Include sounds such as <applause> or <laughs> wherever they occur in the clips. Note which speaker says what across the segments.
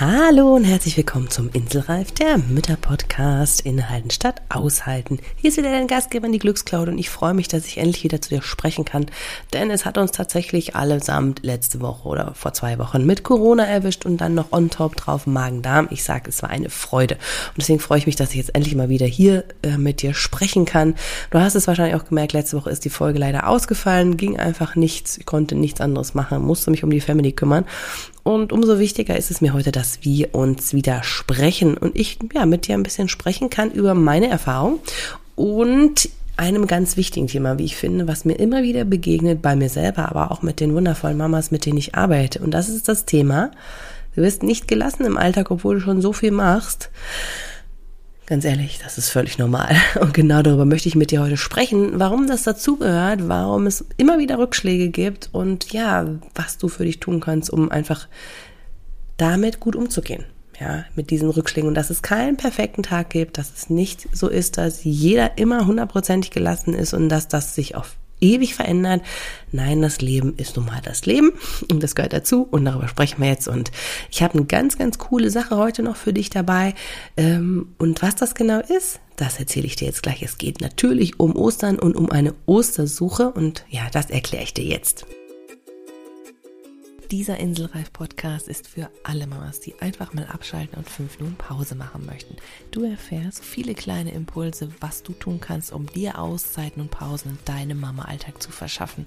Speaker 1: Hallo und herzlich willkommen zum Inselreif, der Mütter-Podcast Inhalten statt Aushalten. Hier ist wieder dein Gastgeber, die Glückscloud und ich freue mich, dass ich endlich wieder zu dir sprechen kann, denn es hat uns tatsächlich allesamt letzte Woche oder vor zwei Wochen mit Corona erwischt und dann noch on top drauf Magen-Darm. Ich sage, es war eine Freude und deswegen freue ich mich, dass ich jetzt endlich mal wieder hier äh, mit dir sprechen kann. Du hast es wahrscheinlich auch gemerkt, letzte Woche ist die Folge leider ausgefallen, ging einfach nichts, ich konnte nichts anderes machen, musste mich um die Family kümmern und umso wichtiger ist es mir heute, dass wir uns wieder sprechen und ich ja mit dir ein bisschen sprechen kann über meine Erfahrung und einem ganz wichtigen Thema, wie ich finde, was mir immer wieder begegnet bei mir selber, aber auch mit den wundervollen Mamas, mit denen ich arbeite. Und das ist das Thema, du wirst nicht gelassen im Alltag, obwohl du schon so viel machst. Ganz ehrlich, das ist völlig normal. <laughs> Und genau darüber möchte ich mit dir heute sprechen, warum das dazugehört, warum es immer wieder Rückschläge gibt und ja, was du für dich tun kannst, um einfach damit gut umzugehen. Ja, mit diesen Rückschlägen und dass es keinen perfekten Tag gibt, dass es nicht so ist, dass jeder immer hundertprozentig gelassen ist und dass das sich auf ewig verändert. Nein, das Leben ist nun mal das Leben und das gehört dazu und darüber sprechen wir jetzt. Und ich habe eine ganz, ganz coole Sache heute noch für dich dabei. Ähm, und was das genau ist, das erzähle ich dir jetzt gleich. Es geht natürlich um Ostern und um eine Ostersuche und ja, das erkläre ich dir jetzt. Dieser Inselreif-Podcast ist für alle Mamas, die einfach mal abschalten und fünf Minuten Pause machen möchten. Du erfährst viele kleine Impulse, was du tun kannst, um dir Auszeiten und Pausen in deinem Mama-Alltag zu verschaffen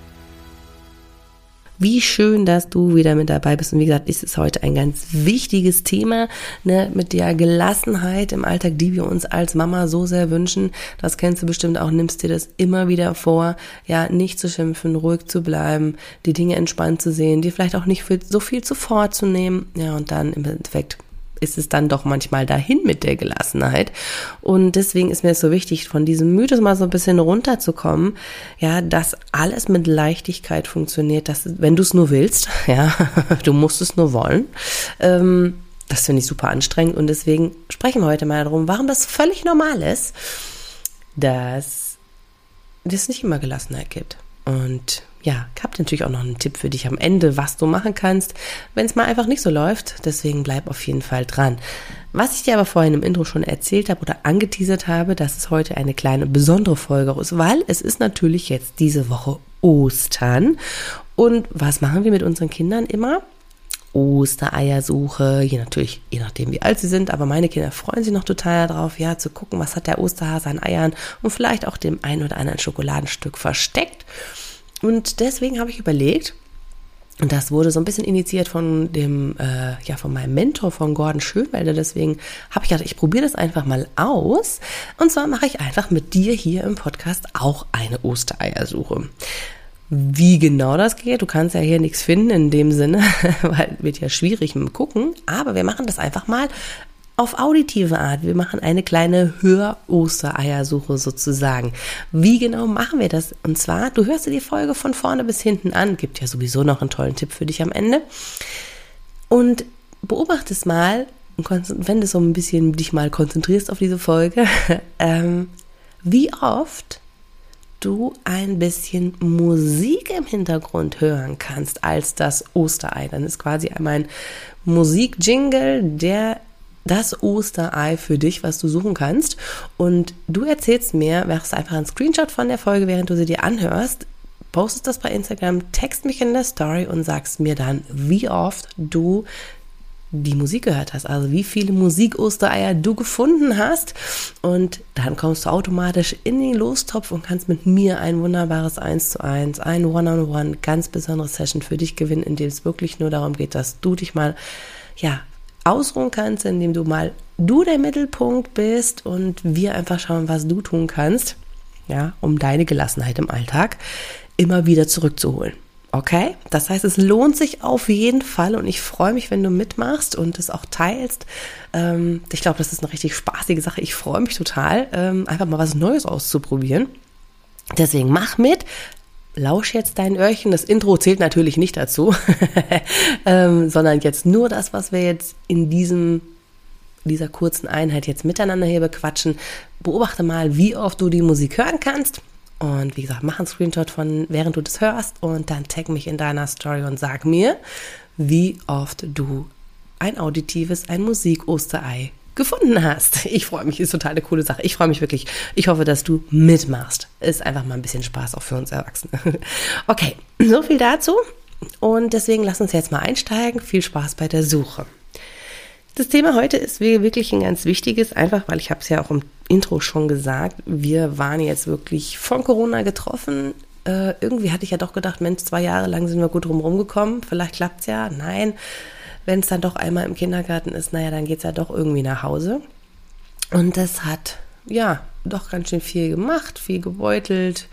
Speaker 1: Wie schön, dass du wieder mit dabei bist. Und wie gesagt, ist es heute ein ganz wichtiges Thema ne, mit der Gelassenheit im Alltag, die wir uns als Mama so sehr wünschen. Das kennst du bestimmt auch. Nimmst dir das immer wieder vor, ja, nicht zu schimpfen, ruhig zu bleiben, die Dinge entspannt zu sehen, dir vielleicht auch nicht so viel zuvor zu nehmen. Ja, und dann im Endeffekt ist es dann doch manchmal dahin mit der Gelassenheit. Und deswegen ist mir es so wichtig, von diesem Mythos mal so ein bisschen runterzukommen, ja, dass alles mit Leichtigkeit funktioniert, dass, wenn du es nur willst, <laughs> ja, du musst es nur wollen. Ähm, das finde ich super anstrengend und deswegen sprechen wir heute mal darum, warum das völlig normal ist, dass es nicht immer Gelassenheit gibt. Und ja, ich habe natürlich auch noch einen Tipp für dich am Ende, was du machen kannst, wenn es mal einfach nicht so läuft. Deswegen bleib auf jeden Fall dran. Was ich dir aber vorhin im Intro schon erzählt habe oder angeteasert habe, dass es heute eine kleine besondere Folge ist, weil es ist natürlich jetzt diese Woche Ostern. Und was machen wir mit unseren Kindern immer? Ostereiersuche, je natürlich, je nachdem wie alt sie sind, aber meine Kinder freuen sich noch total darauf, ja, zu gucken, was hat der Osterhase an Eiern und vielleicht auch dem ein oder anderen Schokoladenstück versteckt. Und deswegen habe ich überlegt, und das wurde so ein bisschen initiiert von dem, äh, ja, von meinem Mentor, von Gordon Schönwelder. Deswegen habe ich gedacht, ich probiere das einfach mal aus. Und zwar mache ich einfach mit dir hier im Podcast auch eine Ostereiersuche. Wie genau das geht, du kannst ja hier nichts finden in dem Sinne, <laughs> weil wird ja schwierig mit dem Gucken. Aber wir machen das einfach mal auf auditive Art. Wir machen eine kleine Hör-Ostereiersuche sozusagen. Wie genau machen wir das? Und zwar, du hörst dir die Folge von vorne bis hinten an. Gibt ja sowieso noch einen tollen Tipp für dich am Ende. Und beobachtest mal, wenn du so ein bisschen dich mal konzentrierst auf diese Folge, <laughs> ähm, wie oft du ein bisschen Musik im Hintergrund hören kannst als das Osterei. Dann ist quasi einmal ein Musikjingle, der das Osterei für dich, was du suchen kannst. Und du erzählst mir, machst einfach einen Screenshot von der Folge, während du sie dir anhörst, postest das bei Instagram, text mich in der Story und sagst mir dann, wie oft du die Musik gehört hast, also wie viele Musik-Ostereier du gefunden hast. Und dann kommst du automatisch in den Lostopf und kannst mit mir ein wunderbares 1 zu 1, ein One-on-One, -on -One, ganz besonderes Session für dich gewinnen, in dem es wirklich nur darum geht, dass du dich mal, ja, ausruhen kannst, indem du mal du der Mittelpunkt bist und wir einfach schauen, was du tun kannst, ja, um deine Gelassenheit im Alltag immer wieder zurückzuholen. Okay? Das heißt, es lohnt sich auf jeden Fall und ich freue mich, wenn du mitmachst und es auch teilst. Ähm, ich glaube, das ist eine richtig spaßige Sache. Ich freue mich total, ähm, einfach mal was Neues auszuprobieren. Deswegen mach mit, lausch jetzt dein Öhrchen. Das Intro zählt natürlich nicht dazu, <laughs> ähm, sondern jetzt nur das, was wir jetzt in diesem dieser kurzen Einheit jetzt miteinander hier bequatschen. Beobachte mal, wie oft du die Musik hören kannst. Und wie gesagt, mach einen Screenshot von, während du das hörst und dann tag mich in deiner Story und sag mir, wie oft du ein auditives, ein Musik-Osterei gefunden hast. Ich freue mich, ist total eine coole Sache. Ich freue mich wirklich. Ich hoffe, dass du mitmachst. Ist einfach mal ein bisschen Spaß auch für uns Erwachsene. <laughs> Okay, so viel dazu. Und deswegen lass uns jetzt mal einsteigen. Viel Spaß bei der Suche. Das Thema heute ist wirklich ein ganz wichtiges, einfach weil ich habe es ja auch im Intro schon gesagt, wir waren jetzt wirklich von Corona getroffen. Äh, irgendwie hatte ich ja doch gedacht, Mensch, zwei Jahre lang sind wir gut drumherum gekommen. Vielleicht klappt es ja. Nein, wenn es dann doch einmal im Kindergarten ist, naja, dann geht es ja doch irgendwie nach Hause. Und das hat, ja, doch ganz schön viel gemacht, viel gebeutelt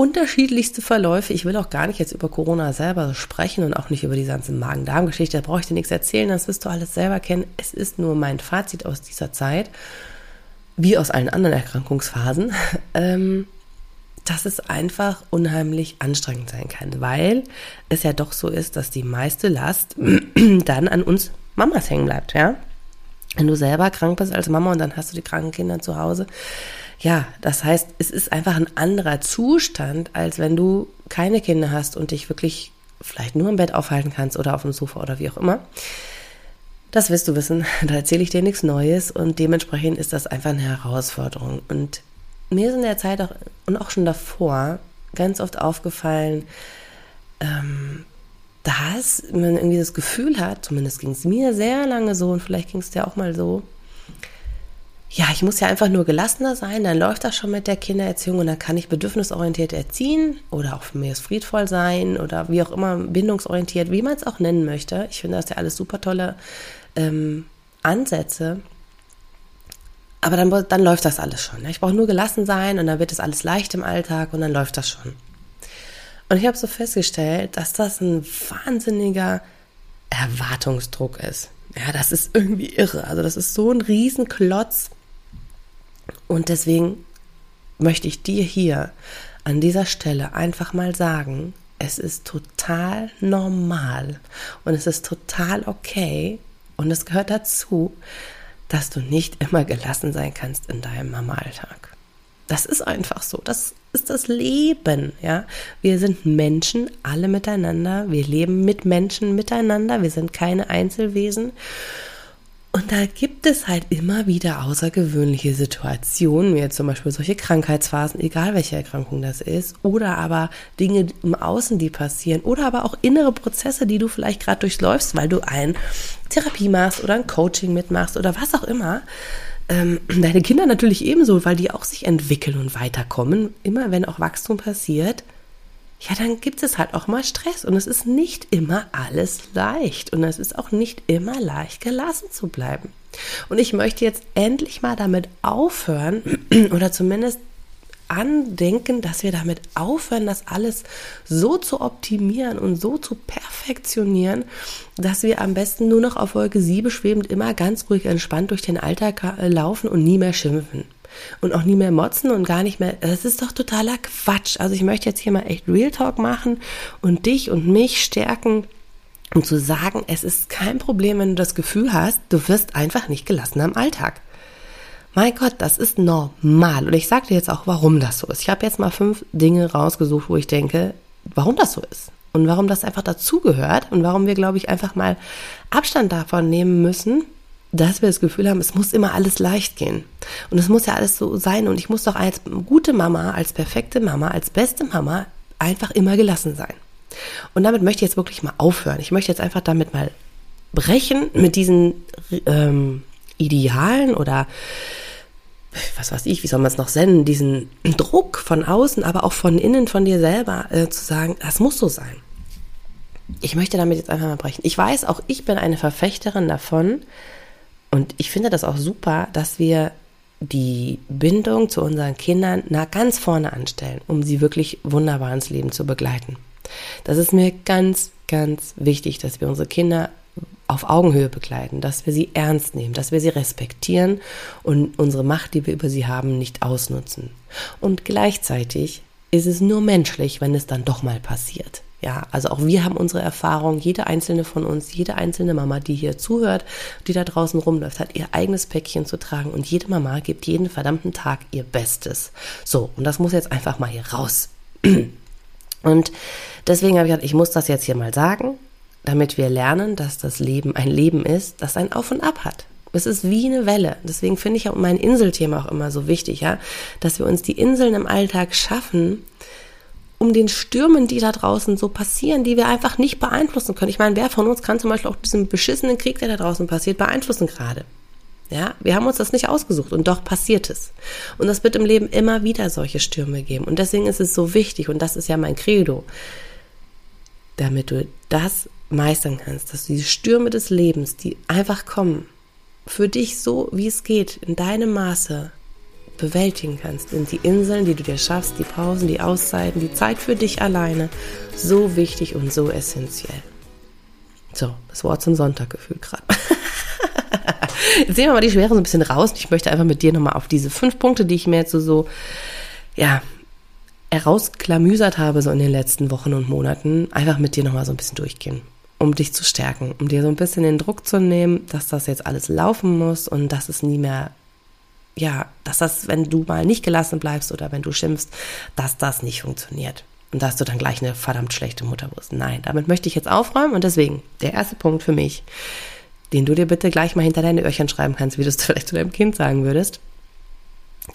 Speaker 1: unterschiedlichste Verläufe. Ich will auch gar nicht jetzt über Corona selber sprechen und auch nicht über die ganze Magen-Darm-Geschichte. Da brauche ich dir nichts erzählen, das wirst du alles selber kennen. Es ist nur mein Fazit aus dieser Zeit, wie aus allen anderen Erkrankungsphasen, ähm, dass es einfach unheimlich anstrengend sein kann, weil es ja doch so ist, dass die meiste Last <clears throat> dann an uns Mamas hängen bleibt, ja. Wenn du selber krank bist als Mama und dann hast du die kranken Kinder zu Hause, ja, das heißt, es ist einfach ein anderer Zustand, als wenn du keine Kinder hast und dich wirklich vielleicht nur im Bett aufhalten kannst oder auf dem Sofa oder wie auch immer. Das wirst du wissen, <laughs> da erzähle ich dir nichts Neues und dementsprechend ist das einfach eine Herausforderung. Und mir ist in der Zeit auch und auch schon davor ganz oft aufgefallen, ähm, dass man irgendwie das Gefühl hat, zumindest ging es mir sehr lange so und vielleicht ging es dir auch mal so, ja, ich muss ja einfach nur gelassener sein, dann läuft das schon mit der Kindererziehung und dann kann ich bedürfnisorientiert erziehen oder auch mir ist friedvoll sein oder wie auch immer, bindungsorientiert, wie man es auch nennen möchte. Ich finde das ja alles super tolle ähm, Ansätze. Aber dann, dann läuft das alles schon. Ne? Ich brauche nur gelassen sein und dann wird es alles leicht im Alltag und dann läuft das schon. Und ich habe so festgestellt, dass das ein wahnsinniger Erwartungsdruck ist. Ja, das ist irgendwie irre. Also das ist so ein Riesenklotz und deswegen möchte ich dir hier an dieser Stelle einfach mal sagen, es ist total normal und es ist total okay und es gehört dazu, dass du nicht immer gelassen sein kannst in deinem Mama-Alltag. Das ist einfach so. Das ist das Leben, ja. Wir sind Menschen, alle miteinander. Wir leben mit Menschen miteinander. Wir sind keine Einzelwesen. Und da gibt es halt immer wieder außergewöhnliche Situationen, wie jetzt zum Beispiel solche Krankheitsphasen, egal welche Erkrankung das ist, oder aber Dinge im Außen, die passieren, oder aber auch innere Prozesse, die du vielleicht gerade durchläufst, weil du ein Therapie machst oder ein Coaching mitmachst oder was auch immer. Ähm, deine Kinder natürlich ebenso, weil die auch sich entwickeln und weiterkommen. Immer wenn auch Wachstum passiert, ja, dann gibt es halt auch mal Stress und es ist nicht immer alles leicht und es ist auch nicht immer leicht gelassen zu bleiben. Und ich möchte jetzt endlich mal damit aufhören <clears throat> oder zumindest andenken, dass wir damit aufhören, das alles so zu optimieren und so zu perfektionieren, dass wir am besten nur noch auf Wolke 7 schwebend immer ganz ruhig entspannt durch den Alltag äh, laufen und nie mehr schimpfen und auch nie mehr motzen und gar nicht mehr. Das ist doch totaler Quatsch. Also ich möchte jetzt hier mal echt Real Talk machen und dich und mich stärken. Um zu sagen, es ist kein Problem, wenn du das Gefühl hast, du wirst einfach nicht gelassen am Alltag. Mein Gott, das ist normal. Und ich sage dir jetzt auch, warum das so ist. Ich habe jetzt mal fünf Dinge rausgesucht, wo ich denke, warum das so ist. Und warum das einfach dazugehört und warum wir, glaube ich, einfach mal Abstand davon nehmen müssen, dass wir das Gefühl haben, es muss immer alles leicht gehen. Und es muss ja alles so sein. Und ich muss doch als gute Mama, als perfekte Mama, als beste Mama einfach immer gelassen sein. Und damit möchte ich jetzt wirklich mal aufhören. Ich möchte jetzt einfach damit mal brechen mit diesen ähm, Idealen oder was weiß ich, wie soll man es noch senden, diesen Druck von außen, aber auch von innen, von dir selber, äh, zu sagen, das muss so sein. Ich möchte damit jetzt einfach mal brechen. Ich weiß, auch ich bin eine Verfechterin davon, und ich finde das auch super, dass wir die Bindung zu unseren Kindern nah ganz vorne anstellen, um sie wirklich wunderbar ins Leben zu begleiten. Das ist mir ganz, ganz wichtig, dass wir unsere Kinder auf Augenhöhe begleiten, dass wir sie ernst nehmen, dass wir sie respektieren und unsere Macht, die wir über sie haben, nicht ausnutzen. Und gleichzeitig ist es nur menschlich, wenn es dann doch mal passiert. Ja, also auch wir haben unsere Erfahrung, jede einzelne von uns, jede einzelne Mama, die hier zuhört, die da draußen rumläuft, hat ihr eigenes Päckchen zu tragen und jede Mama gibt jeden verdammten Tag ihr Bestes. So, und das muss jetzt einfach mal hier raus. <clears throat> Und deswegen habe ich gedacht, ich muss das jetzt hier mal sagen, damit wir lernen, dass das Leben ein Leben ist, das ein Auf und Ab hat. Es ist wie eine Welle. Deswegen finde ich auch mein Inselthema auch immer so wichtig, ja, dass wir uns die Inseln im Alltag schaffen, um den Stürmen, die da draußen so passieren, die wir einfach nicht beeinflussen können. Ich meine, wer von uns kann zum Beispiel auch diesen beschissenen Krieg, der da draußen passiert, beeinflussen gerade? Ja, wir haben uns das nicht ausgesucht und doch passiert es. Und das wird im Leben immer wieder solche Stürme geben. Und deswegen ist es so wichtig, und das ist ja mein Credo, damit du das meistern kannst, dass du die Stürme des Lebens, die einfach kommen, für dich so, wie es geht, in deinem Maße bewältigen kannst, sind die Inseln, die du dir schaffst, die Pausen, die Auszeiten, die Zeit für dich alleine, so wichtig und so essentiell. So, das Wort zum Sonntag gefühlt gerade. <laughs> Jetzt sehen wir mal die Schwere so ein bisschen raus. Ich möchte einfach mit dir nochmal auf diese fünf Punkte, die ich mir jetzt so, so ja, herausklamüsert habe, so in den letzten Wochen und Monaten, einfach mit dir nochmal so ein bisschen durchgehen um dich zu stärken, um dir so ein bisschen den Druck zu nehmen, dass das jetzt alles laufen muss und dass es nie mehr, ja, dass das, wenn du mal nicht gelassen bleibst oder wenn du schimpfst, dass das nicht funktioniert. Und dass du dann gleich eine verdammt schlechte Mutter wirst. Nein, damit möchte ich jetzt aufräumen und deswegen der erste Punkt für mich, den du dir bitte gleich mal hinter deine Öhrchen schreiben kannst, wie du es <laughs> vielleicht zu deinem Kind sagen würdest.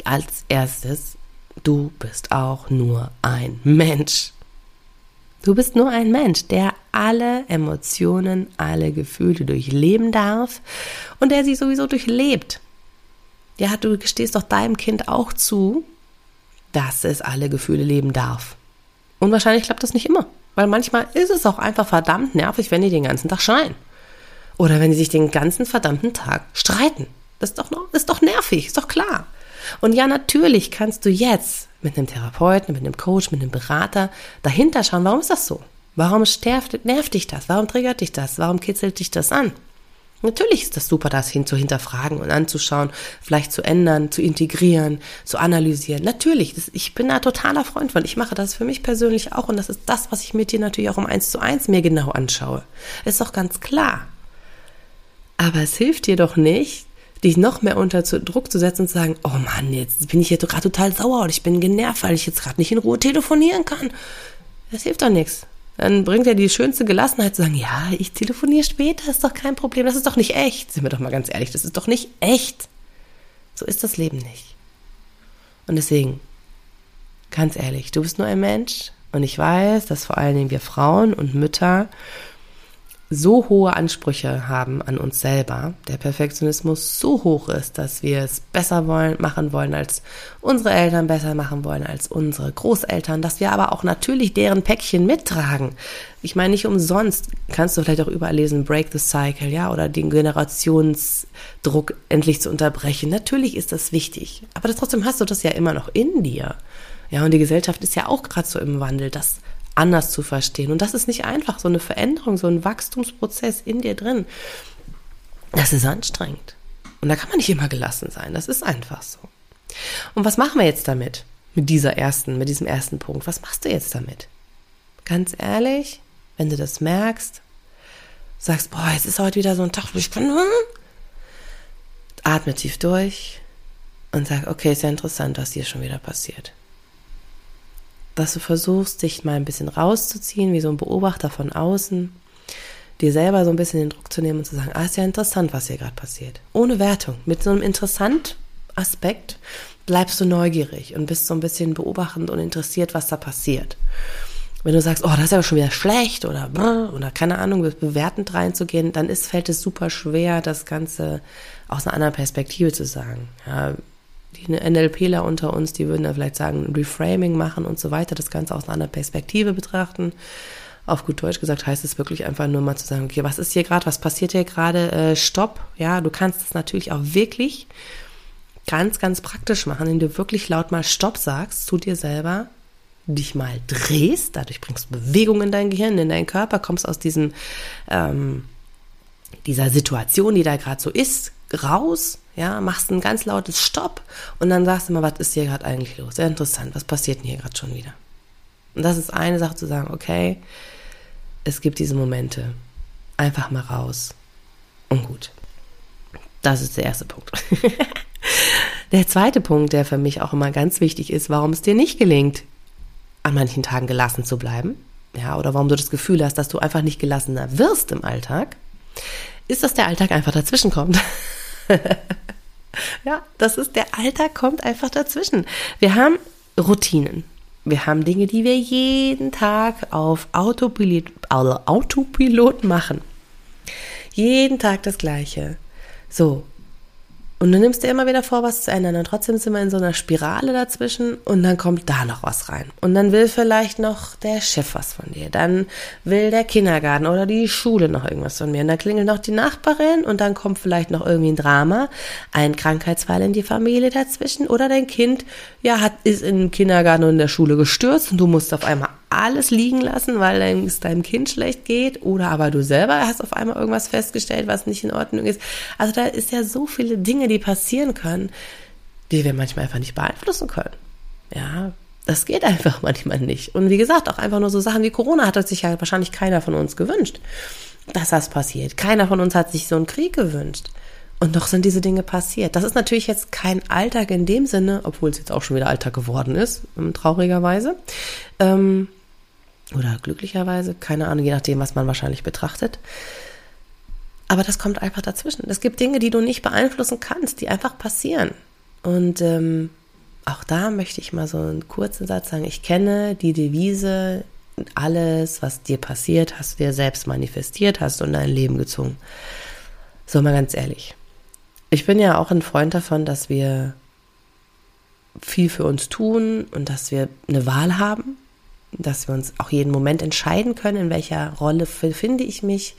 Speaker 1: Als erstes, du bist auch nur ein Mensch. Du bist nur ein Mensch, der alle Emotionen, alle Gefühle durchleben darf und der sie sowieso durchlebt. Ja, du gestehst doch deinem Kind auch zu, dass es alle Gefühle leben darf. Und wahrscheinlich klappt das nicht immer, weil manchmal ist es auch einfach verdammt nervig, wenn die den ganzen Tag schreien. Oder wenn die sich den ganzen verdammten Tag streiten. Das ist doch, ist doch nervig, ist doch klar. Und ja, natürlich kannst du jetzt mit einem Therapeuten, mit einem Coach, mit einem Berater dahinter schauen, warum ist das so? Warum nervt dich das? Warum triggert dich das? Warum kitzelt dich das an? Natürlich ist das super, das hin zu hinterfragen und anzuschauen, vielleicht zu ändern, zu integrieren, zu analysieren. Natürlich, das, ich bin da totaler Freund von. Ich mache das für mich persönlich auch und das ist das, was ich mit dir natürlich auch um eins zu eins mir genau anschaue. Ist doch ganz klar. Aber es hilft dir doch nicht, dich noch mehr unter Druck zu setzen und zu sagen, oh Mann, jetzt bin ich hier gerade total sauer und ich bin genervt, weil ich jetzt gerade nicht in Ruhe telefonieren kann. Das hilft doch nichts. Dann bringt er die schönste Gelassenheit zu sagen, ja, ich telefoniere später, ist doch kein Problem, das ist doch nicht echt. Sind wir doch mal ganz ehrlich, das ist doch nicht echt. So ist das Leben nicht. Und deswegen, ganz ehrlich, du bist nur ein Mensch und ich weiß, dass vor allen Dingen wir Frauen und Mütter so hohe Ansprüche haben an uns selber, der Perfektionismus so hoch ist, dass wir es besser wollen, machen wollen als unsere Eltern, besser machen wollen als unsere Großeltern, dass wir aber auch natürlich deren Päckchen mittragen. Ich meine, nicht umsonst kannst du vielleicht auch überall lesen, Break the Cycle, ja, oder den Generationsdruck endlich zu unterbrechen. Natürlich ist das wichtig, aber trotzdem hast du das ja immer noch in dir. Ja, und die Gesellschaft ist ja auch gerade so im Wandel, dass anders zu verstehen. Und das ist nicht einfach, so eine Veränderung, so ein Wachstumsprozess in dir drin. Das ist anstrengend. Und da kann man nicht immer gelassen sein. Das ist einfach so. Und was machen wir jetzt damit? Mit dieser ersten, mit diesem ersten Punkt. Was machst du jetzt damit? Ganz ehrlich, wenn du das merkst, sagst, boah, es ist heute wieder so ein Tag, wo ich kann, hm? atme tief durch und sag, okay, ist ja interessant, was hier schon wieder passiert dass du versuchst, dich mal ein bisschen rauszuziehen, wie so ein Beobachter von außen, dir selber so ein bisschen den Druck zu nehmen und zu sagen, ah, ist ja interessant, was hier gerade passiert. Ohne Wertung, mit so einem interessant Aspekt bleibst du neugierig und bist so ein bisschen beobachtend und interessiert, was da passiert. Wenn du sagst, oh, das ist aber schon wieder schlecht oder oder keine Ahnung, bewertend reinzugehen, dann ist, fällt es super schwer, das Ganze aus einer anderen Perspektive zu sagen. Ja, die NLPler unter uns, die würden da vielleicht sagen, Reframing machen und so weiter, das Ganze aus einer anderen Perspektive betrachten. Auf gut Deutsch gesagt heißt es wirklich einfach nur mal zu sagen, okay, was ist hier gerade, was passiert hier gerade, äh, stopp. Ja, du kannst es natürlich auch wirklich ganz, ganz praktisch machen, indem du wirklich laut mal Stopp sagst zu dir selber, dich mal drehst, dadurch bringst du Bewegung in dein Gehirn, in deinen Körper, kommst aus diesem, ähm, dieser Situation, die da gerade so ist, raus, ja, machst ein ganz lautes Stopp und dann sagst du mal, was ist hier gerade eigentlich los? Sehr interessant, was passiert denn hier gerade schon wieder? Und das ist eine Sache zu sagen, okay, es gibt diese Momente. Einfach mal raus. Und gut. Das ist der erste Punkt. <laughs> der zweite Punkt, der für mich auch immer ganz wichtig ist, warum es dir nicht gelingt, an manchen Tagen gelassen zu bleiben, ja, oder warum du das Gefühl hast, dass du einfach nicht gelassener wirst im Alltag, ist, dass der Alltag einfach dazwischen kommt. <laughs> ja, das ist, der Alltag kommt einfach dazwischen. Wir haben Routinen. Wir haben Dinge, die wir jeden Tag auf Autopilot, Autopilot machen. Jeden Tag das Gleiche. So, und du nimmst dir immer wieder vor, was zu ändern. Und trotzdem sind wir in so einer Spirale dazwischen und dann kommt da noch was rein. Und dann will vielleicht noch der Chef was von dir. Dann will der Kindergarten oder die Schule noch irgendwas von mir. Und dann klingelt noch die Nachbarin und dann kommt vielleicht noch irgendwie ein Drama, ein Krankheitsfall in die Familie dazwischen oder dein Kind, ja, hat, ist im Kindergarten und in der Schule gestürzt und du musst auf einmal alles liegen lassen, weil es deinem Kind schlecht geht oder aber du selber hast auf einmal irgendwas festgestellt, was nicht in Ordnung ist. Also da ist ja so viele Dinge, die passieren können, die wir manchmal einfach nicht beeinflussen können. Ja, das geht einfach <laughs> manchmal nicht. Und wie gesagt, auch einfach nur so Sachen wie Corona hat sich ja wahrscheinlich keiner von uns gewünscht, dass das passiert. Keiner von uns hat sich so einen Krieg gewünscht. Und doch sind diese Dinge passiert. Das ist natürlich jetzt kein Alltag in dem Sinne, obwohl es jetzt auch schon wieder Alltag geworden ist, traurigerweise. Ähm, oder glücklicherweise, keine Ahnung, je nachdem, was man wahrscheinlich betrachtet. Aber das kommt einfach dazwischen. Es gibt Dinge, die du nicht beeinflussen kannst, die einfach passieren. Und ähm, auch da möchte ich mal so einen kurzen Satz sagen. Ich kenne die Devise, alles, was dir passiert, hast du dir selbst manifestiert, hast du in dein Leben gezogen. So mal ganz ehrlich. Ich bin ja auch ein Freund davon, dass wir viel für uns tun und dass wir eine Wahl haben dass wir uns auch jeden Moment entscheiden können, in welcher Rolle finde ich mich,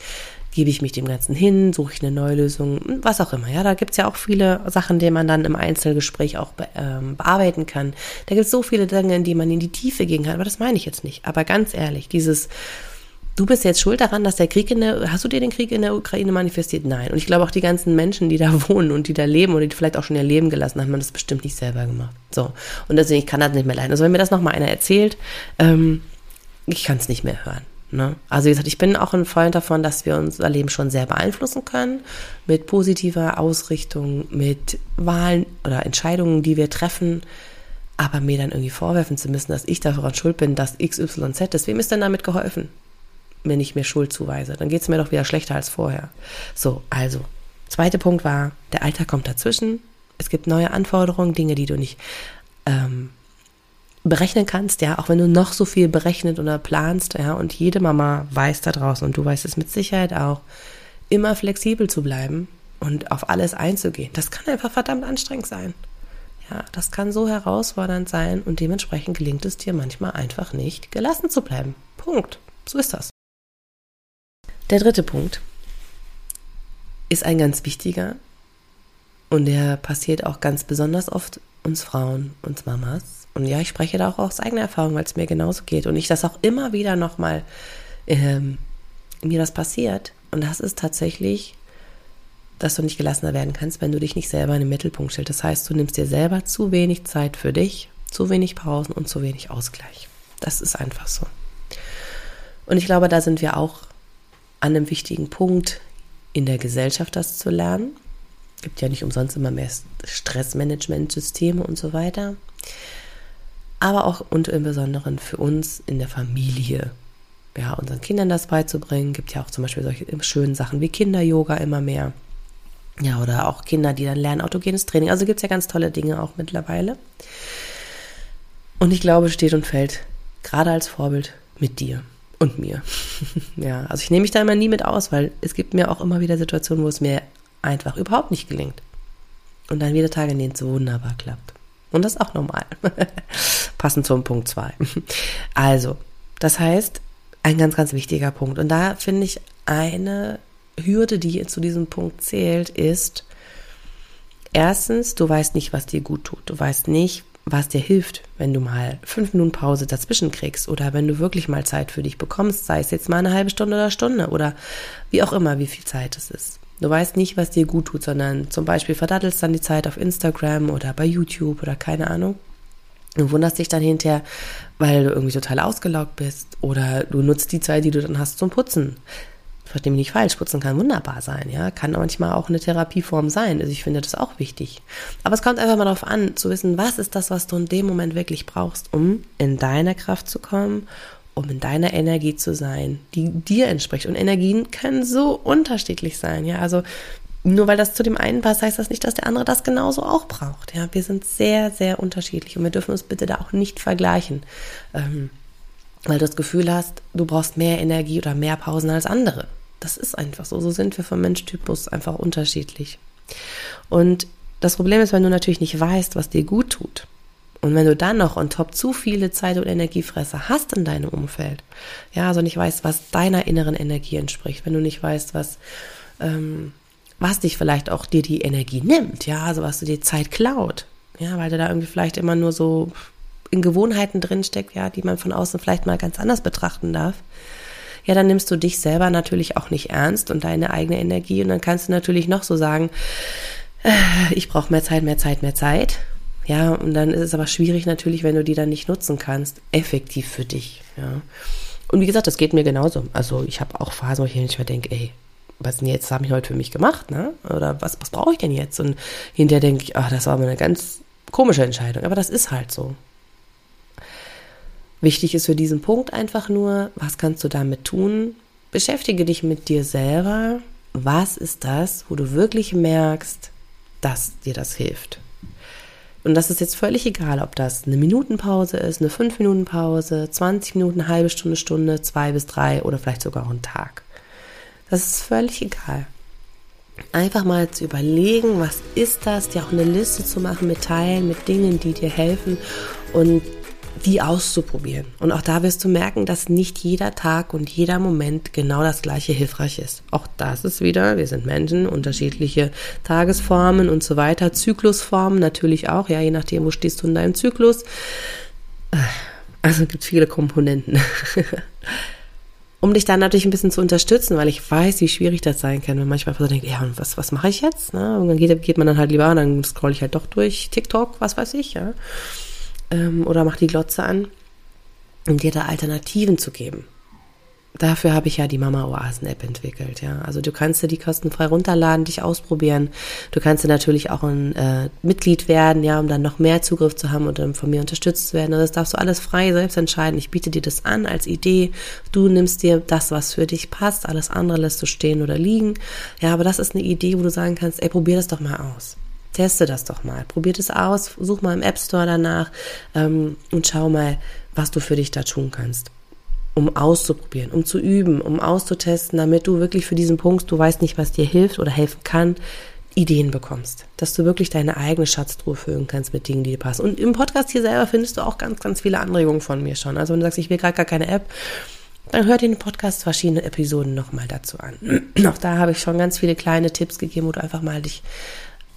Speaker 1: gebe ich mich dem Ganzen hin, suche ich eine neue Lösung, was auch immer. Ja, da gibt es ja auch viele Sachen, die man dann im Einzelgespräch auch ähm, bearbeiten kann. Da gibt es so viele Dinge, in die man in die Tiefe gehen kann, aber das meine ich jetzt nicht. Aber ganz ehrlich, dieses du bist jetzt schuld daran, dass der Krieg in der, hast du dir den Krieg in der Ukraine manifestiert? Nein. Und ich glaube auch die ganzen Menschen, die da <laughs> wohnen und die da leben oder die vielleicht auch schon ihr Leben gelassen haben, haben das bestimmt nicht selber gemacht. So. Und deswegen, ich kann das nicht mehr leiden. Also wenn mir das nochmal einer erzählt, ähm, ich kann es nicht mehr hören. Ne? Also wie gesagt, ich bin auch ein Freund davon, dass wir unser Leben schon sehr beeinflussen können mit positiver Ausrichtung, mit Wahlen oder Entscheidungen, die wir treffen, aber mir dann irgendwie vorwerfen zu müssen, dass ich daran schuld bin, dass XYZ ist. Wem ist denn damit geholfen? Mir nicht mehr Schuld zuweise. Dann geht es mir doch wieder schlechter als vorher. So, also, zweiter Punkt war, der Alltag kommt dazwischen. Es gibt neue Anforderungen, Dinge, die du nicht ähm, berechnen kannst, ja, auch wenn du noch so viel berechnet oder planst, ja, und jede Mama weiß da draußen und du weißt es mit Sicherheit auch, immer flexibel zu bleiben und auf alles einzugehen. Das kann einfach verdammt anstrengend sein. Ja, das kann so herausfordernd sein und dementsprechend gelingt es dir manchmal einfach nicht, gelassen zu bleiben. Punkt. So ist das. Der dritte Punkt ist ein ganz wichtiger und der passiert auch ganz besonders oft uns Frauen, uns Mamas. Und ja, ich spreche da auch aus eigener Erfahrung, weil es mir genauso geht und ich das auch immer wieder nochmal ähm, mir das passiert. Und das ist tatsächlich, dass du nicht gelassener werden kannst, wenn du dich nicht selber in den Mittelpunkt stellst. Das heißt, du nimmst dir selber zu wenig Zeit für dich, zu wenig Pausen und zu wenig Ausgleich. Das ist einfach so. Und ich glaube, da sind wir auch an einem wichtigen Punkt in der Gesellschaft das zu lernen. Es gibt ja nicht umsonst immer mehr Stressmanagementsysteme und so weiter. Aber auch und im Besonderen für uns in der Familie. Ja, unseren Kindern das beizubringen. Gibt ja auch zum Beispiel solche schönen Sachen wie Kinder-Yoga immer mehr. Ja, oder auch Kinder, die dann lernen autogenes Training. Also gibt es ja ganz tolle Dinge auch mittlerweile. Und ich glaube, steht und fällt gerade als Vorbild mit dir und mir. <laughs> ja, also ich nehme mich da immer nie mit aus, weil es gibt mir auch immer wieder Situationen, wo es mir einfach überhaupt nicht gelingt. Und dann wieder Tage, in denen es wunderbar klappt. Und das ist auch normal. <laughs> Passend zum Punkt 2. <laughs> Also, das heißt, ein ganz, ganz wichtiger Punkt. Und da finde ich eine Hürde, die zu diesem Punkt zählt, ist, erstens, du weißt nicht, was dir gut tut. Du weißt nicht, was dir hilft, wenn du mal fünf Minuten Pause dazwischen kriegst oder wenn du wirklich mal Zeit für dich bekommst, sei es jetzt mal eine halbe Stunde oder Stunde oder wie auch immer, wie viel Zeit es ist. Du weißt nicht, was dir gut tut, sondern zum Beispiel verdattelst dann die Zeit auf Instagram oder bei YouTube oder keine Ahnung. Du wunderst dich dann hinterher, weil du irgendwie total ausgelaugt bist oder du nutzt die Zeit, die du dann hast zum Putzen. Verstehe mich nicht falsch, Putzen kann wunderbar sein, ja, kann manchmal auch eine Therapieform sein. Also ich finde das auch wichtig. Aber es kommt einfach mal darauf an, zu wissen, was ist das, was du in dem Moment wirklich brauchst, um in deiner Kraft zu kommen, um in deiner Energie zu sein, die dir entspricht. Und Energien können so unterschiedlich sein, ja. Also nur weil das zu dem einen passt, heißt das nicht, dass der andere das genauso auch braucht. Ja, wir sind sehr, sehr unterschiedlich und wir dürfen uns bitte da auch nicht vergleichen, ähm, weil du das Gefühl hast, du brauchst mehr Energie oder mehr Pausen als andere. Das ist einfach so. So sind wir vom Menschtypus einfach unterschiedlich. Und das Problem ist, wenn du natürlich nicht weißt, was dir gut tut. Und wenn du dann noch on top zu viele Zeit- und Energiefresser hast in deinem Umfeld, ja, also nicht weißt, was deiner inneren Energie entspricht, wenn du nicht weißt, was, ähm, was dich vielleicht auch dir die Energie nimmt, ja, also was du dir Zeit klaut, ja, weil du da irgendwie vielleicht immer nur so in Gewohnheiten drinsteckt, ja, die man von außen vielleicht mal ganz anders betrachten darf, ja, dann nimmst du dich selber natürlich auch nicht ernst und deine eigene Energie und dann kannst du natürlich noch so sagen, äh, ich brauche mehr Zeit, mehr Zeit, mehr Zeit. Ja, und dann ist es aber schwierig natürlich, wenn du die dann nicht nutzen kannst, effektiv für dich. Ja. Und wie gesagt, das geht mir genauso. Also ich habe auch Phasen, wo ich mehr denke, ey, was denn jetzt, habe ich heute für mich gemacht, ne? Oder was, was brauche ich denn jetzt? Und hinterher denke ich, ach, das war mal eine ganz komische Entscheidung. Aber das ist halt so. Wichtig ist für diesen Punkt einfach nur, was kannst du damit tun? Beschäftige dich mit dir selber. Was ist das, wo du wirklich merkst, dass dir das hilft? Und das ist jetzt völlig egal, ob das eine Minutenpause ist, eine 5-Minuten-Pause, 20 Minuten, eine halbe Stunde, Stunde, zwei bis drei oder vielleicht sogar auch ein Tag. Das ist völlig egal. Einfach mal zu überlegen, was ist das, dir auch eine Liste zu machen mit Teilen, mit Dingen, die dir helfen und die auszuprobieren. Und auch da wirst du merken, dass nicht jeder Tag und jeder Moment genau das gleiche hilfreich ist. Auch das ist wieder, wir sind Menschen, unterschiedliche Tagesformen und so weiter, Zyklusformen natürlich auch, ja, je nachdem, wo stehst du in deinem Zyklus. Also gibt es viele Komponenten. <laughs> um dich dann natürlich ein bisschen zu unterstützen, weil ich weiß, wie schwierig das sein kann, wenn manchmal so denkt, ja, und was, was mache ich jetzt? Ne? Und dann geht, geht man dann halt lieber, dann scroll ich halt doch durch TikTok, was weiß ich, ja ähm, oder mach die Glotze an, um dir da Alternativen zu geben. Dafür habe ich ja die Mama Oasen App entwickelt, ja. Also du kannst dir die kostenfrei runterladen, dich ausprobieren. Du kannst dir natürlich auch ein äh, Mitglied werden, ja, um dann noch mehr Zugriff zu haben und dann von mir unterstützt zu werden. Und das darfst du alles frei selbst entscheiden. Ich biete dir das an als Idee. Du nimmst dir das, was für dich passt. Alles andere lässt du stehen oder liegen. Ja, aber das ist eine Idee, wo du sagen kannst, ey, probier das doch mal aus. Teste das doch mal. Probier es aus, such mal im App Store danach ähm, und schau mal, was du für dich da tun kannst. Um auszuprobieren, um zu üben, um auszutesten, damit du wirklich für diesen Punkt, du weißt nicht, was dir hilft oder helfen kann, Ideen bekommst. Dass du wirklich deine eigene Schatztruhe füllen kannst mit Dingen, die dir passen. Und im Podcast hier selber findest du auch ganz, ganz viele Anregungen von mir schon. Also wenn du sagst, ich will gerade gar keine App, dann hör dir den Podcast verschiedene Episoden nochmal dazu an. <clears throat> auch da habe ich schon ganz viele kleine Tipps gegeben, wo du einfach mal dich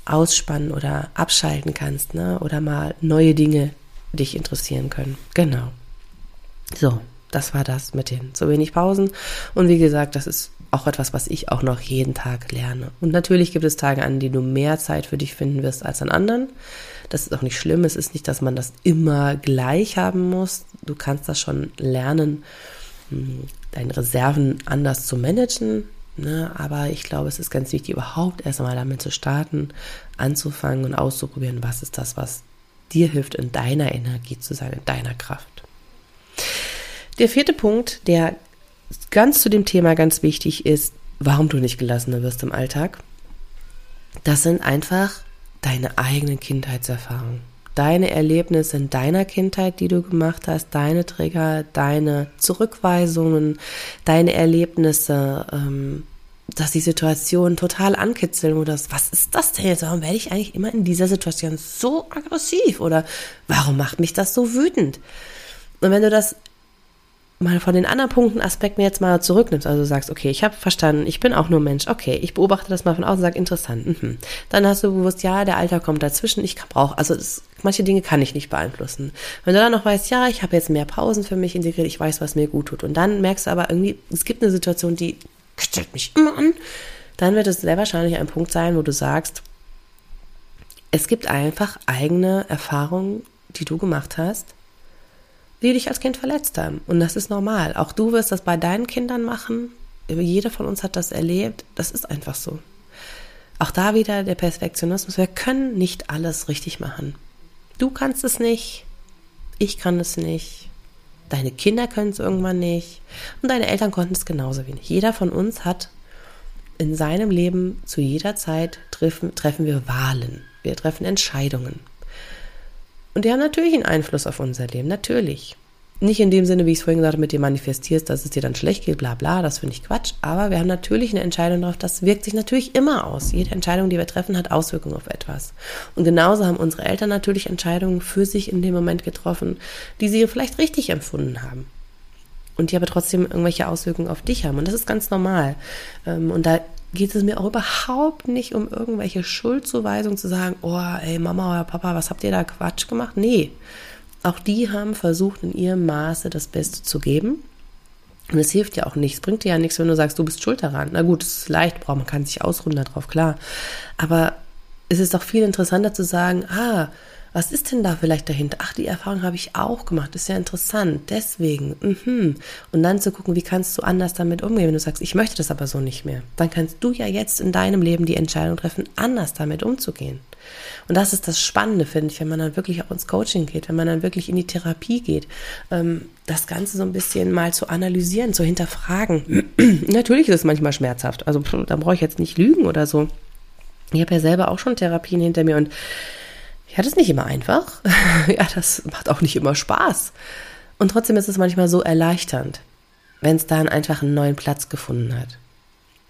Speaker 1: ausspannen oder abschalten kannst, ne? Oder mal neue Dinge dich interessieren können. Genau. So, das war das mit den zu wenig Pausen. Und wie gesagt, das ist auch etwas, was ich auch noch jeden Tag lerne. Und natürlich gibt es Tage, an denen du mehr Zeit für dich finden wirst als an anderen. Das ist auch nicht schlimm. Es ist nicht, dass man das immer gleich haben muss. Du kannst das schon lernen, hm, deine Reserven anders zu managen. Ne? Aber ich glaube, es ist ganz wichtig, überhaupt erstmal damit zu starten, anzufangen und auszuprobieren, was ist das, was dir hilft, in deiner Energie zu sein, in deiner Kraft. Der vierte Punkt, der ganz zu dem Thema ganz wichtig ist, warum du nicht gelassener wirst im Alltag, das sind einfach deine eigenen Kindheitserfahrungen. Deine Erlebnisse in deiner Kindheit, die du gemacht hast, deine Trigger, deine Zurückweisungen, deine Erlebnisse, ähm, dass die Situation total ankitzeln oder was ist das denn jetzt? Warum werde ich eigentlich immer in dieser Situation so aggressiv oder warum macht mich das so wütend? Und wenn du das mal von den anderen Punkten, Aspekten jetzt mal zurücknimmst, also sagst, okay, ich habe verstanden, ich bin auch nur Mensch, okay, ich beobachte das mal von außen sage, interessant, mhm. dann hast du bewusst, ja, der Alter kommt dazwischen, ich brauche, also das, manche Dinge kann ich nicht beeinflussen. Wenn du dann noch weißt, ja, ich habe jetzt mehr Pausen für mich integriert, ich weiß, was mir gut tut und dann merkst du aber irgendwie, es gibt eine Situation, die stellt mich immer an, dann wird es sehr wahrscheinlich ein Punkt sein, wo du sagst, es gibt einfach eigene Erfahrungen, die du gemacht hast, die dich als Kind verletzt haben. Und das ist normal. Auch du wirst das bei deinen Kindern machen. Jeder von uns hat das erlebt. Das ist einfach so. Auch da wieder der Perfektionismus. Wir können nicht alles richtig machen. Du kannst es nicht. Ich kann es nicht. Deine Kinder können es irgendwann nicht. Und deine Eltern konnten es genauso wenig. Jeder von uns hat in seinem Leben zu jeder Zeit treffen, treffen wir Wahlen. Wir treffen Entscheidungen. Und die haben natürlich einen Einfluss auf unser Leben, natürlich. Nicht in dem Sinne, wie ich es vorhin gesagt habe, mit dir manifestierst, dass es dir dann schlecht geht, bla bla, das finde ich Quatsch. Aber wir haben natürlich eine Entscheidung darauf, das wirkt sich natürlich immer aus. Jede Entscheidung, die wir treffen, hat Auswirkungen auf etwas. Und genauso haben unsere Eltern natürlich Entscheidungen für sich in dem Moment getroffen, die sie vielleicht richtig empfunden haben. Und die aber trotzdem irgendwelche Auswirkungen auf dich haben. Und das ist ganz normal. Ähm, und da geht es mir auch überhaupt nicht um irgendwelche Schuldzuweisungen zu sagen, oh, ey, Mama oder Papa, was habt ihr da Quatsch gemacht? Nee. Auch die haben versucht, in ihrem Maße das Beste zu geben. Und es hilft ja auch nichts. Bringt dir ja nichts, wenn du sagst, du bist schuld daran. Na gut, es ist leicht, man kann sich ausruhen darauf, klar. Aber es ist doch viel interessanter zu sagen, ah, was ist denn da vielleicht dahinter? Ach, die Erfahrung habe ich auch gemacht. Ist ja interessant. Deswegen. Mhm. Und dann zu gucken, wie kannst du anders damit umgehen, wenn du sagst, ich möchte das aber so nicht mehr. Dann kannst du ja jetzt in deinem Leben die Entscheidung treffen, anders damit umzugehen. Und das ist das Spannende, finde ich, wenn man dann wirklich auch ins Coaching geht, wenn man dann wirklich in die Therapie geht, ähm, das Ganze so ein bisschen mal zu analysieren, zu hinterfragen. <clears throat> Natürlich ist es manchmal schmerzhaft. Also da brauche ich jetzt nicht lügen oder so. Ich habe ja selber auch schon Therapien hinter mir und ja, das ist nicht immer einfach. <laughs> ja, das macht auch nicht immer Spaß. Und trotzdem ist es manchmal so erleichternd, wenn es dann einfach einen neuen Platz gefunden hat.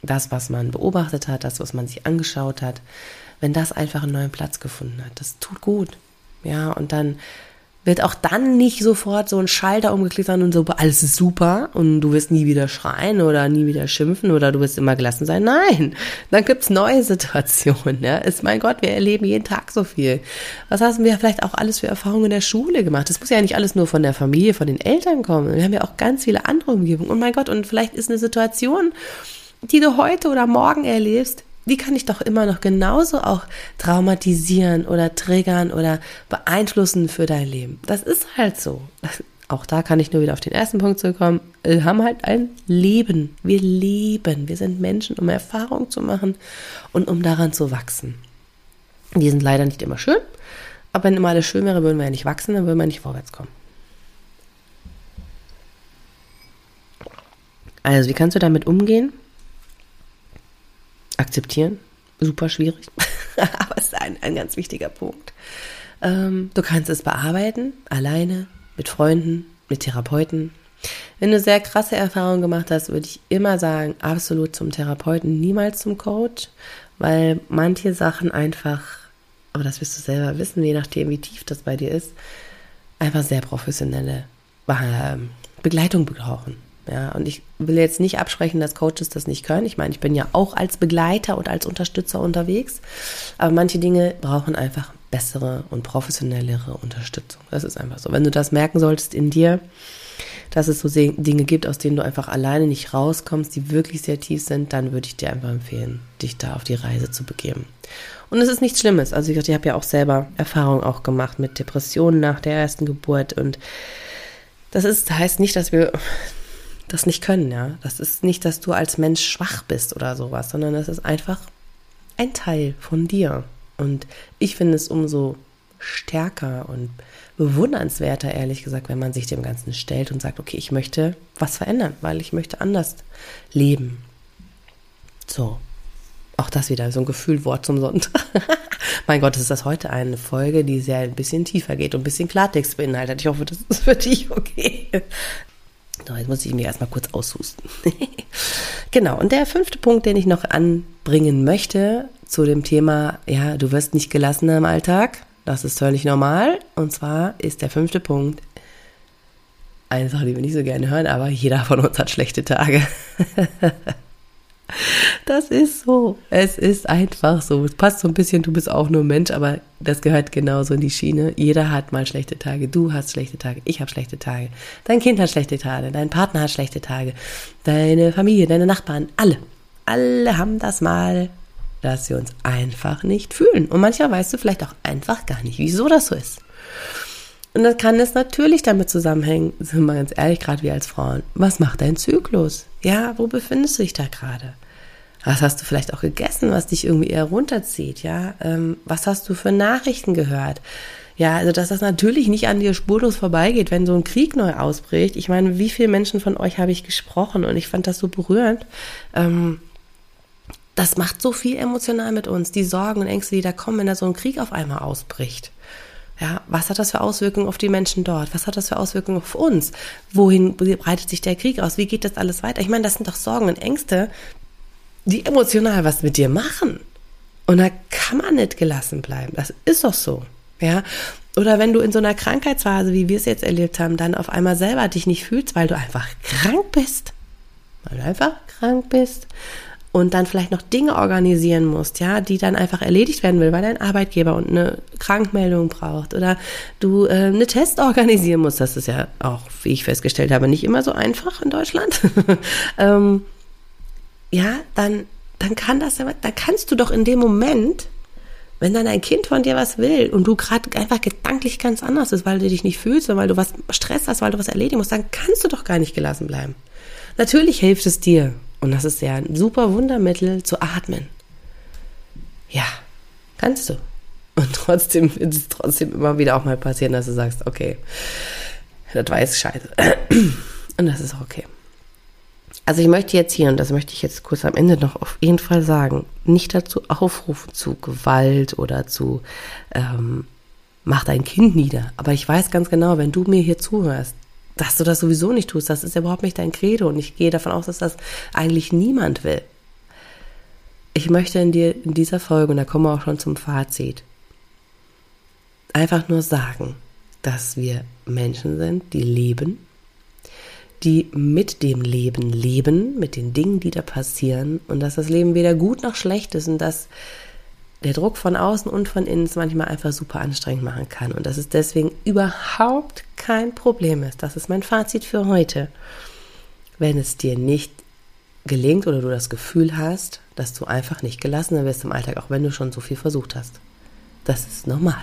Speaker 1: Das, was man beobachtet hat, das, was man sich angeschaut hat, wenn das einfach einen neuen Platz gefunden hat, das tut gut. Ja, und dann wird auch dann nicht sofort so ein Schalter umgeklickt sein und so, alles ist super und du wirst nie wieder schreien oder nie wieder schimpfen oder du wirst immer gelassen sein. Nein, dann gibt's neue Situationen. Ja? Ist mein Gott, wir erleben jeden Tag so viel. Was haben wir vielleicht auch alles für Erfahrungen in der Schule gemacht? Das muss ja nicht alles nur von der Familie, von den Eltern kommen. Wir haben ja auch ganz viele andere Umgebungen. Und mein Gott, und vielleicht ist eine Situation, die du heute oder morgen erlebst, die kann ich doch immer noch genauso auch traumatisieren oder triggern oder beeinflussen für dein Leben. Das ist halt so. <laughs> Auch da kann ich nur wieder auf den ersten Punkt zurückkommen. Wir haben halt ein Leben. Wir leben. Wir sind Menschen, um Erfahrung zu machen und um daran zu wachsen. Die sind leider nicht immer schön. Aber wenn immer alles schön wäre, würden wir ja nicht wachsen, dann würden wir nicht vorwärts kommen. Also, wie kannst du damit umgehen? Akzeptieren. Super schwierig, <laughs> aber es ist ein, ein ganz wichtiger Punkt. Ähm, du kannst es bearbeiten, alleine, mit Freunden, mit Therapeuten. Wenn du sehr krasse Erfahrungen gemacht hast, würde ich immer sagen, absolut zum Therapeuten, niemals zum Coach, weil manche Sachen einfach, aber das wirst du selber wissen, je nachdem, wie tief das bei dir ist, einfach sehr professionelle ähm, Begleitung brauchen. Ja, und ich will jetzt nicht absprechen, dass Coaches das nicht können. Ich meine, ich bin ja auch als Begleiter und als Unterstützer unterwegs. Aber manche Dinge brauchen einfach bessere und professionellere Unterstützung. Das ist einfach so. Wenn du das merken solltest in dir, dass es so Dinge gibt, aus denen du einfach alleine nicht rauskommst, die wirklich sehr tief sind, dann würde ich dir einfach empfehlen, dich da auf die Reise zu begeben. Und es ist nichts Schlimmes. Also ich, habe ja auch selber Erfahrungen auch gemacht mit Depressionen nach der ersten Geburt und das ist, heißt nicht, dass wir das nicht können, ja. Das ist nicht, dass du als Mensch schwach bist oder sowas, sondern das ist einfach ein Teil von dir. Und ich finde es umso stärker und bewundernswerter, ehrlich gesagt, wenn man sich dem Ganzen stellt und sagt, okay, ich möchte was verändern, weil ich möchte anders leben. So. Auch das wieder so ein Gefühlwort zum Sonntag. <laughs> mein Gott, ist das heute eine Folge, die sehr ein bisschen tiefer geht und ein bisschen Klartext beinhaltet. Ich hoffe, das ist für dich okay. So, jetzt muss ich mir erstmal kurz aushusten. <laughs> genau, und der fünfte Punkt, den ich noch anbringen möchte zu dem Thema, ja, du wirst nicht gelassener im Alltag, das ist völlig normal. Und zwar ist der fünfte Punkt eine Sache, die wir nicht so gerne hören, aber jeder von uns hat schlechte Tage. <laughs> Das ist so. Es ist einfach so. Es passt so ein bisschen, du bist auch nur Mensch, aber das gehört genauso in die Schiene. Jeder hat mal schlechte Tage. Du hast schlechte Tage. Ich habe schlechte Tage. Dein Kind hat schlechte Tage. Dein Partner hat schlechte Tage. Deine Familie, deine Nachbarn, alle. Alle haben das mal, dass wir uns einfach nicht fühlen. Und manchmal weißt du vielleicht auch einfach gar nicht, wieso das so ist. Und das kann es natürlich damit zusammenhängen, sind wir ganz ehrlich, gerade wir als Frauen. Was macht dein Zyklus? Ja, wo befindest du dich da gerade? Was hast du vielleicht auch gegessen, was dich irgendwie eher runterzieht? Ja, ähm, was hast du für Nachrichten gehört? Ja, also dass das natürlich nicht an dir spurlos vorbeigeht, wenn so ein Krieg neu ausbricht. Ich meine, wie viele Menschen von euch habe ich gesprochen und ich fand das so berührend. Ähm, das macht so viel emotional mit uns, die Sorgen und Ängste, die da kommen, wenn da so ein Krieg auf einmal ausbricht. Ja, was hat das für Auswirkungen auf die Menschen dort? Was hat das für Auswirkungen auf uns? Wohin breitet sich der Krieg aus? Wie geht das alles weiter? Ich meine, das sind doch Sorgen und Ängste, die emotional was mit dir machen. Und da kann man nicht gelassen bleiben. Das ist doch so. Ja, oder wenn du in so einer Krankheitsphase, wie wir es jetzt erlebt haben, dann auf einmal selber dich nicht fühlst, weil du einfach krank bist. Weil du einfach krank bist und dann vielleicht noch Dinge organisieren musst, ja, die dann einfach erledigt werden will, weil dein Arbeitgeber und eine Krankmeldung braucht oder du äh, eine Test organisieren musst. Das ist ja auch, wie ich festgestellt habe, nicht immer so einfach in Deutschland. <laughs> ähm, ja, dann, dann kann das, dann kannst du doch in dem Moment wenn dann ein Kind von dir was will und du gerade einfach gedanklich ganz anders ist, weil du dich nicht fühlst weil du was Stress hast, weil du was erledigen musst, dann kannst du doch gar nicht gelassen bleiben. Natürlich hilft es dir und das ist ja ein super Wundermittel zu atmen. Ja, kannst du. Und trotzdem wird es trotzdem immer wieder auch mal passieren, dass du sagst, okay, das jetzt scheiße. Und das ist okay. Also ich möchte jetzt hier, und das möchte ich jetzt kurz am Ende noch auf jeden Fall sagen, nicht dazu aufrufen zu Gewalt oder zu ähm, mach dein Kind nieder. Aber ich weiß ganz genau, wenn du mir hier zuhörst, dass du das sowieso nicht tust. Das ist überhaupt nicht dein Credo. Und ich gehe davon aus, dass das eigentlich niemand will. Ich möchte in dir in dieser Folge, und da kommen wir auch schon zum Fazit, einfach nur sagen, dass wir Menschen sind, die leben die mit dem Leben leben, mit den Dingen, die da passieren und dass das Leben weder gut noch schlecht ist und dass der Druck von außen und von innen es manchmal einfach super anstrengend machen kann und dass es deswegen überhaupt kein Problem ist. Das ist mein Fazit für heute. Wenn es dir nicht gelingt oder du das Gefühl hast, dass du einfach nicht gelassener wirst im Alltag, auch wenn du schon so viel versucht hast. Das ist normal.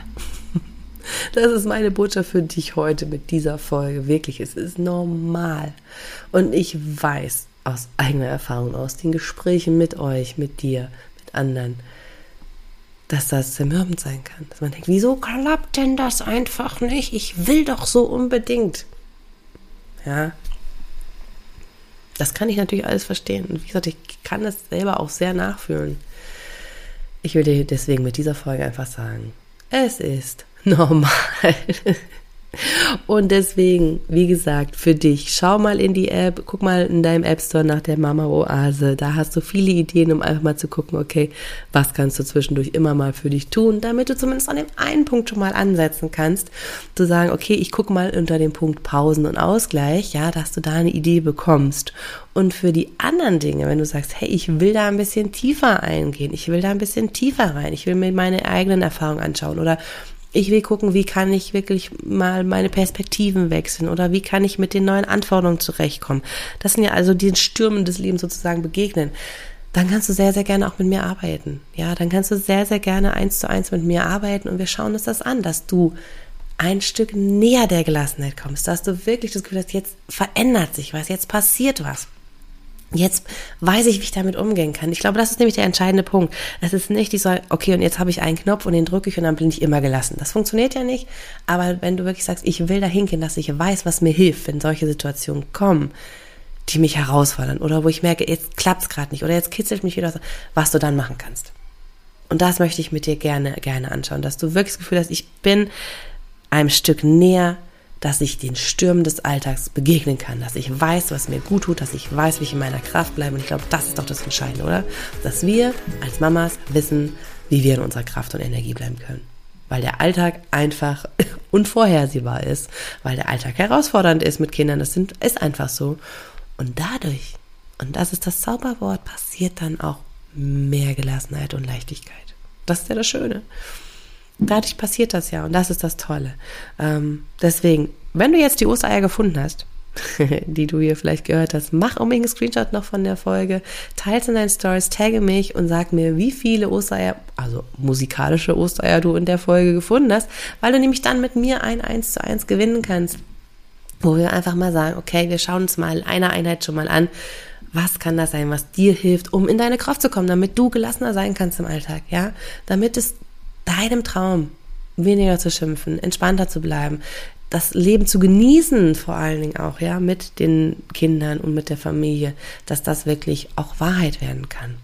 Speaker 1: <laughs> Das ist meine Botschaft für dich heute mit dieser Folge. Wirklich, es ist normal. Und ich weiß aus eigener Erfahrung, aus den Gesprächen mit euch, mit dir, mit anderen, dass das zermürbend sein kann. Dass man denkt, wieso klappt denn das einfach nicht? Ich will doch so unbedingt. Ja. Das kann ich natürlich alles verstehen. Und wie gesagt, ich kann das selber auch sehr nachfühlen. Ich will dir deswegen mit dieser Folge einfach sagen, es ist <laughs> normal. <laughs> Und deswegen, wie gesagt, für dich, schau mal in die App, guck mal in deinem App Store nach der Mama Oase. Da hast du viele Ideen, um einfach mal zu gucken, okay, was kannst du zwischendurch immer mal für dich tun, damit du zumindest an dem einen Punkt schon mal ansetzen kannst. Zu sagen, okay, ich guck mal unter dem Punkt Pausen und Ausgleich, ja, dass du da eine Idee bekommst. Und für die anderen Dinge, wenn du sagst, hey, ich will da ein bisschen tiefer eingehen, ich will da ein bisschen tiefer rein, ich will mir meine eigenen Erfahrungen anschauen oder ich will gucken, wie kann ich wirklich mal meine Perspektiven wechseln oder wie kann ich mit den neuen Anforderungen zurechtkommen. Das sind ja also die Stürmen des Lebens sozusagen begegnen. Dann kannst du sehr, sehr gerne auch mit mir arbeiten. Ja, dann kannst du sehr, sehr gerne eins zu eins mit mir arbeiten und wir schauen uns das an, dass du ein Stück näher der Gelassenheit kommst, dass du wirklich das Gefühl hast, jetzt verändert sich was, jetzt passiert was. Jetzt weiß ich, wie ich damit umgehen kann. Ich glaube, das ist nämlich der entscheidende Punkt. Es ist nicht die soll, okay, und jetzt habe ich einen Knopf und den drücke ich und dann bin ich immer gelassen. Das funktioniert ja nicht. Aber wenn du wirklich sagst, ich will da hingehen, dass ich weiß, was mir hilft, wenn solche Situationen kommen, die mich herausfordern oder wo ich merke, jetzt klappt's gerade nicht oder jetzt kitzelt mich wieder, was du dann machen kannst. Und das möchte ich mit dir gerne, gerne anschauen, dass du wirklich das Gefühl hast, ich bin einem Stück näher dass ich den Stürmen des Alltags begegnen kann, dass ich weiß, was mir gut tut, dass ich weiß, wie ich in meiner Kraft bleibe. Und ich glaube, das ist doch das Entscheidende, oder? Dass wir als Mamas wissen, wie wir in unserer Kraft und Energie bleiben können. Weil der Alltag einfach <laughs> unvorhersehbar ist, weil der Alltag herausfordernd ist mit Kindern. Das sind, ist einfach so. Und dadurch, und das ist das Zauberwort, passiert dann auch mehr Gelassenheit und Leichtigkeit. Das ist ja das Schöne. Dadurch passiert das ja und das ist das Tolle. Ähm, deswegen, wenn du jetzt die Ostereier gefunden hast, <laughs> die du hier vielleicht gehört hast, mach unbedingt einen Screenshot noch von der Folge, teils in deinen Stories, tagge mich und sag mir, wie viele Ostereier, also musikalische Ostereier du in der Folge gefunden hast, weil du nämlich dann mit mir ein 1 zu 1 gewinnen kannst, wo wir einfach mal sagen, okay, wir schauen uns mal eine Einheit schon mal an, was kann das sein, was dir hilft, um in deine Kraft zu kommen, damit du gelassener sein kannst im Alltag, ja, damit es deinem Traum weniger zu schimpfen, entspannter zu bleiben, das Leben zu genießen, vor allen Dingen auch, ja, mit den Kindern und mit der Familie, dass das wirklich auch Wahrheit werden kann.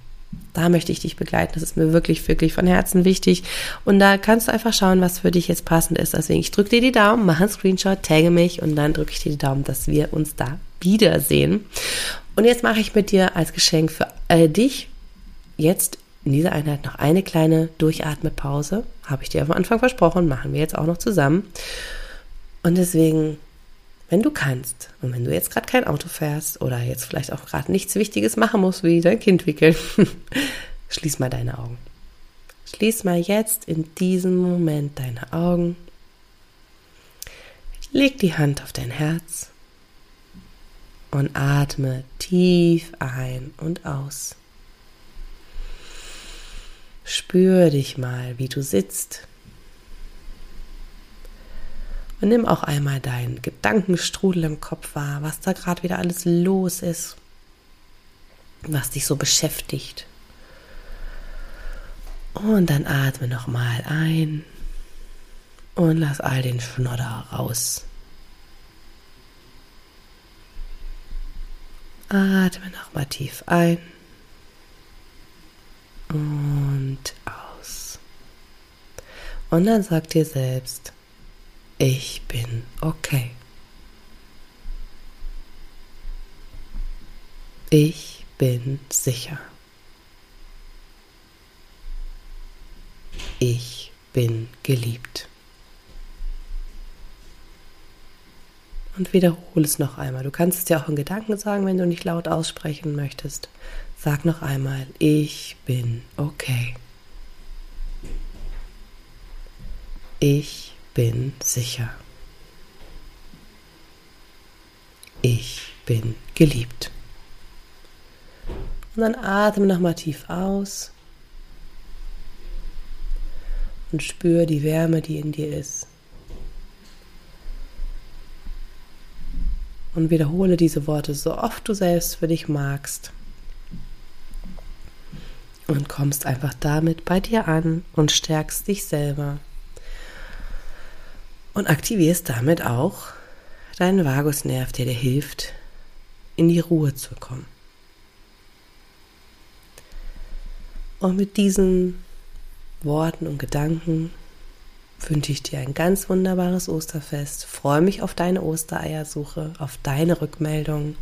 Speaker 1: Da möchte ich dich begleiten. Das ist mir wirklich, wirklich von Herzen wichtig. Und da kannst du einfach schauen, was für dich jetzt passend ist. Deswegen, ich drücke dir die Daumen, mach einen Screenshot, tagge mich und dann drücke ich dir die Daumen, dass wir uns da wiedersehen. Und jetzt mache ich mit dir als Geschenk für äh, dich jetzt in dieser Einheit noch eine kleine Durchatmepause. Habe ich dir am Anfang versprochen, machen wir jetzt auch noch zusammen. Und deswegen, wenn du kannst und wenn du jetzt gerade kein Auto fährst oder jetzt vielleicht auch gerade nichts Wichtiges machen musst, wie dein Kind wickeln, <laughs> schließ mal deine Augen. Schließ mal jetzt in diesem Moment deine Augen. Leg die Hand auf dein Herz und atme tief ein und aus. Spür dich mal, wie du sitzt und nimm auch einmal deinen Gedankenstrudel im Kopf wahr, was da gerade wieder alles los ist, was dich so beschäftigt. Und dann atme nochmal ein und lass all den Schnodder raus. Atme nochmal tief ein und aus. Und dann sag dir selbst, ich bin okay. Ich bin sicher. Ich bin geliebt. Und wiederhole es noch einmal. Du kannst es dir auch in Gedanken sagen, wenn du nicht laut aussprechen möchtest. Sag noch einmal, ich bin okay. Ich bin sicher. Ich bin geliebt. Und dann atme nochmal tief aus und spüre die Wärme, die in dir ist. Und wiederhole diese Worte so oft du selbst für dich magst. Und kommst einfach damit bei dir an und stärkst dich selber und aktivierst damit auch deinen Vagusnerv, der dir hilft, in die Ruhe zu kommen. Und mit diesen Worten und Gedanken wünsche ich dir ein ganz wunderbares Osterfest. Freue mich auf deine Ostereiersuche, auf deine Rückmeldung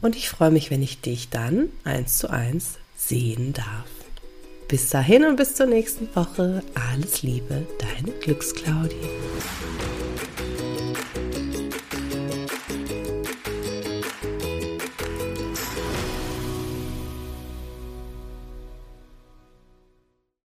Speaker 1: und ich freue mich, wenn ich dich dann eins zu eins sehen darf. Bis dahin und bis zur nächsten Woche. Alles Liebe, deine Glücksclaudie.